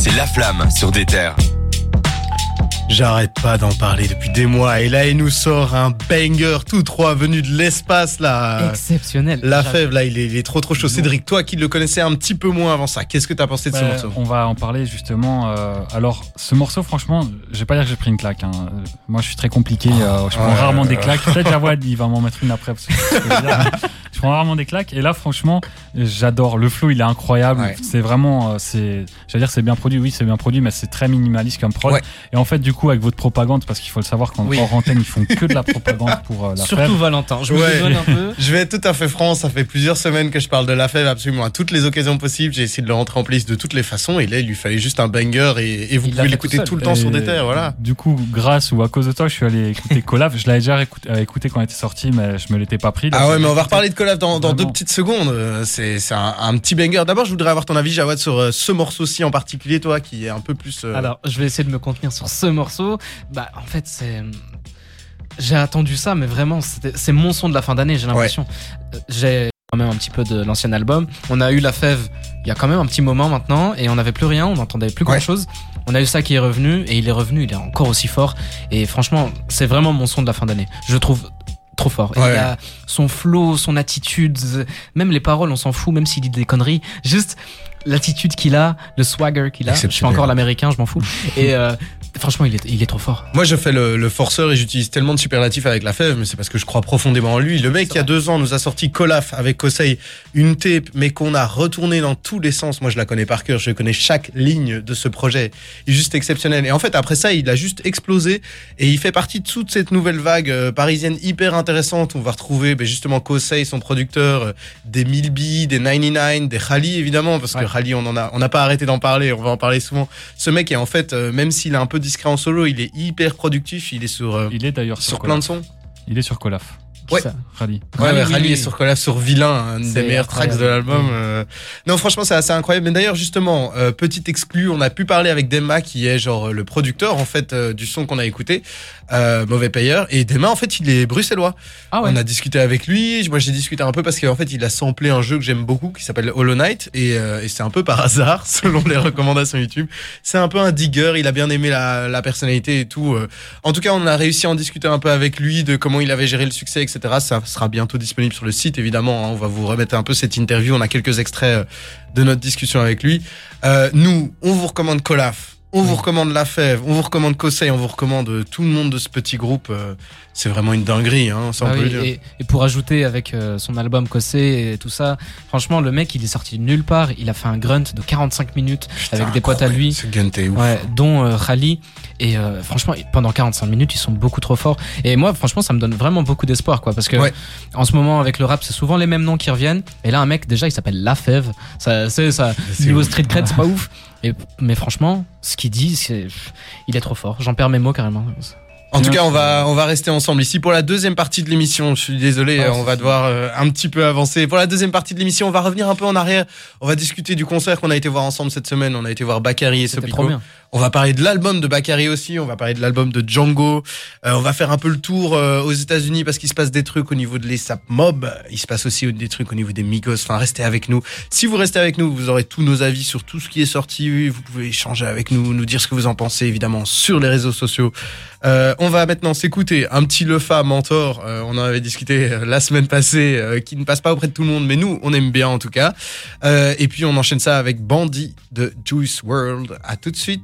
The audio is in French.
c'est La Flamme sur des terres. J'arrête pas d'en parler depuis des mois et là il nous sort un banger tout droit venu de l'espace là. Exceptionnel. La fève là il est, il est trop trop chaud. Cédric, toi qui le connaissais un petit peu moins avant ça, qu'est-ce que t'as pensé de ce Bah, morceau On va en parler justement. euh, alors, ce morceau, franchement, je vais pas dire que j'ai pris une claque. hein. Moi, je suis très compliqué. euh, je prends Ouais. rarement des claques. Peut-être Jawad, il va m'en mettre une après. Parce que je prends rarement des claques. Et là, franchement, j'adore. Le flow, il est incroyable. Ouais. C'est vraiment, euh, c'est, j'allais dire, c'est bien produit. Oui, c'est bien produit, mais c'est très minimaliste comme prod. Ouais. Et en fait, du coup, avec votre propagande, parce qu'il faut le savoir, quand Oui. hors antenne, ils font que de la propagande pour euh, la Surtout fève. Valentin. Je me Ouais. dédouane un peu. Je vais être tout à fait franc, ça fait plusieurs semaines que je parle de la fève absolument à toutes les occasions possibles. J'ai essayé de le rentrer en playlist de toutes les façons et là il lui fallait juste un banger et, et vous Il pouvez l'écouter tout le temps sur des terres, voilà. Du coup, grâce ou à cause de toi, je suis allé écouter Colaf. Je l'avais déjà écouté, euh, écouté quand il était sorti, mais je me l'étais pas pris. Là, Ah ouais, mais on va reparler de Collab dans, dans deux petites secondes. Euh, C'est un, un petit banger. D'abord, je voudrais avoir ton avis, Jawad, sur euh, ce morceau-ci en particulier, toi, qui est un peu plus. euh, Alors, je vais essayer de me contenir sur ce morceau. Bah, en fait, c'est. J'ai attendu ça, mais vraiment, c'est mon son de la fin d'année, j'ai l'impression. J'ai quand même un petit peu de l'ancien album. On a eu La Fève il y a quand même un petit moment maintenant, et on n'avait plus rien, on n'entendait plus Ouais. grand chose. On a eu ça qui est revenu, et il est revenu, il est encore aussi fort. Et franchement, c'est vraiment mon son de la fin d'année. Je trouve trop fort. Et Ouais. Il a son flow, son attitude, même les paroles, on s'en fout, même s'il dit des conneries. Juste l'attitude qu'il a, le swagger qu'il a. Je Exceptionnel. encore l'américain, je m'en fous. Et euh, franchement, il est, il est trop fort. Moi, je fais le, le forceur et j'utilise tellement de superlatifs avec la fève, mais c'est parce que je crois profondément en lui. Le mec, il y a deux ans, nous a sorti Colaf avec Kosei, une tape, mais qu'on a retourné dans tous les sens. Moi, je la connais par cœur, je connais chaque ligne de ce projet. Il est juste exceptionnel. Et en fait, après ça, il a juste explosé et il fait partie de toute cette nouvelle vague euh, parisienne hyper intéressante. On va retrouver ben, justement Kosei, son producteur, euh, des Milby, des 99, des Khali, évidemment, parce que. Khali, on en a, on n'a pas arrêté d'en parler, on va en parler souvent. Ce mec est en fait, euh, même s'il est un peu discret en solo, il est hyper productif. Il est sur euh, Il est d'ailleurs sur sur, plein de sons. Il est sur Colaf. Ouais. Ça. Rally. Ouais, Rally, ouais, oui, Rally oui. est sur collab sur Vilain, un des C'est meilleurs tracks de l'album. euh. Non, franchement, c'est assez incroyable. Mais d'ailleurs, justement, euh, petit exclu, on a pu parler avec Dema, qui est genre le producteur en fait euh, du son qu'on a écouté, euh, mauvais payeur. Et Dema, en fait, il est bruxellois. Ah ouais. On a discuté avec lui. Moi, j'ai discuté un peu parce qu'en fait, il a samplé un jeu que j'aime beaucoup qui s'appelle Hollow Knight. Et, euh, et c'est un peu par hasard, selon les recommandations YouTube. C'est un peu un digger. Il a bien aimé la, la personnalité et tout. euh. En tout cas, on a réussi à en discuter un peu avec lui de comment il avait géré le succès, etc. Ça sera bientôt disponible sur le site, évidemment. hein. On va vous remettre un peu cette interview. On a quelques extraits euh, de notre discussion avec lui. Euh, nous, on vous recommande Colaf. On vous recommande La Fève, on vous recommande Kosei, on vous recommande tout le monde de ce petit groupe. euh, C'est vraiment une dinguerie, hein, ça on Ah peut le dire. et, et pour ajouter avec son album Cossé et tout ça, franchement, le mec, il est sorti de nulle part. Il a fait un grunt de 45 minutes avec des potes à lui. Ce ouf. Ouais, dont euh, Rally. Et euh, franchement, pendant 45 minutes, ils sont beaucoup trop forts. Et moi, franchement, ça me donne vraiment beaucoup d'espoir, quoi. Parce que Ouais. en ce moment, avec le rap, c'est souvent les mêmes noms qui reviennent. Et là, un mec, déjà, il s'appelle La Fève. Ça, c'est ça. Niveau street cred, c'est pas ouf. Et, mais franchement, ce qu'il dit, c'est, il est trop fort. J'en perds mes mots carrément. En tout cas, on va, on va rester ensemble ici pour la deuxième partie de l'émission. Je suis désolé, Ah, euh, on va devoir euh, un petit peu avancer. Pour la deuxième partie de l'émission, on va revenir un peu en arrière. On va discuter du concert qu'on a été voir ensemble cette semaine. On a été voir Bakary et Sopico. On va parler de l'album de Bakary aussi. On va parler de l'album de Django. Euh, on va faire un peu le tour euh, aux États-Unis parce qu'il se passe des trucs au niveau de l'ESAP Mob. Il se passe aussi des trucs au niveau des Migos. Enfin, restez avec nous. Si vous restez avec nous, vous aurez tous nos avis sur tout ce qui est sorti. Vous pouvez échanger avec nous, nous dire ce que vous en pensez, évidemment, sur les réseaux sociaux. Euh, on va maintenant s'écouter un petit Lefa Mentor. Euh, on en avait discuté euh, la semaine passée, euh, qui ne passe pas auprès de tout le monde, mais nous, on aime bien en tout cas. Euh, et puis on enchaîne ça avec Bandit de Juice World. À tout de suite.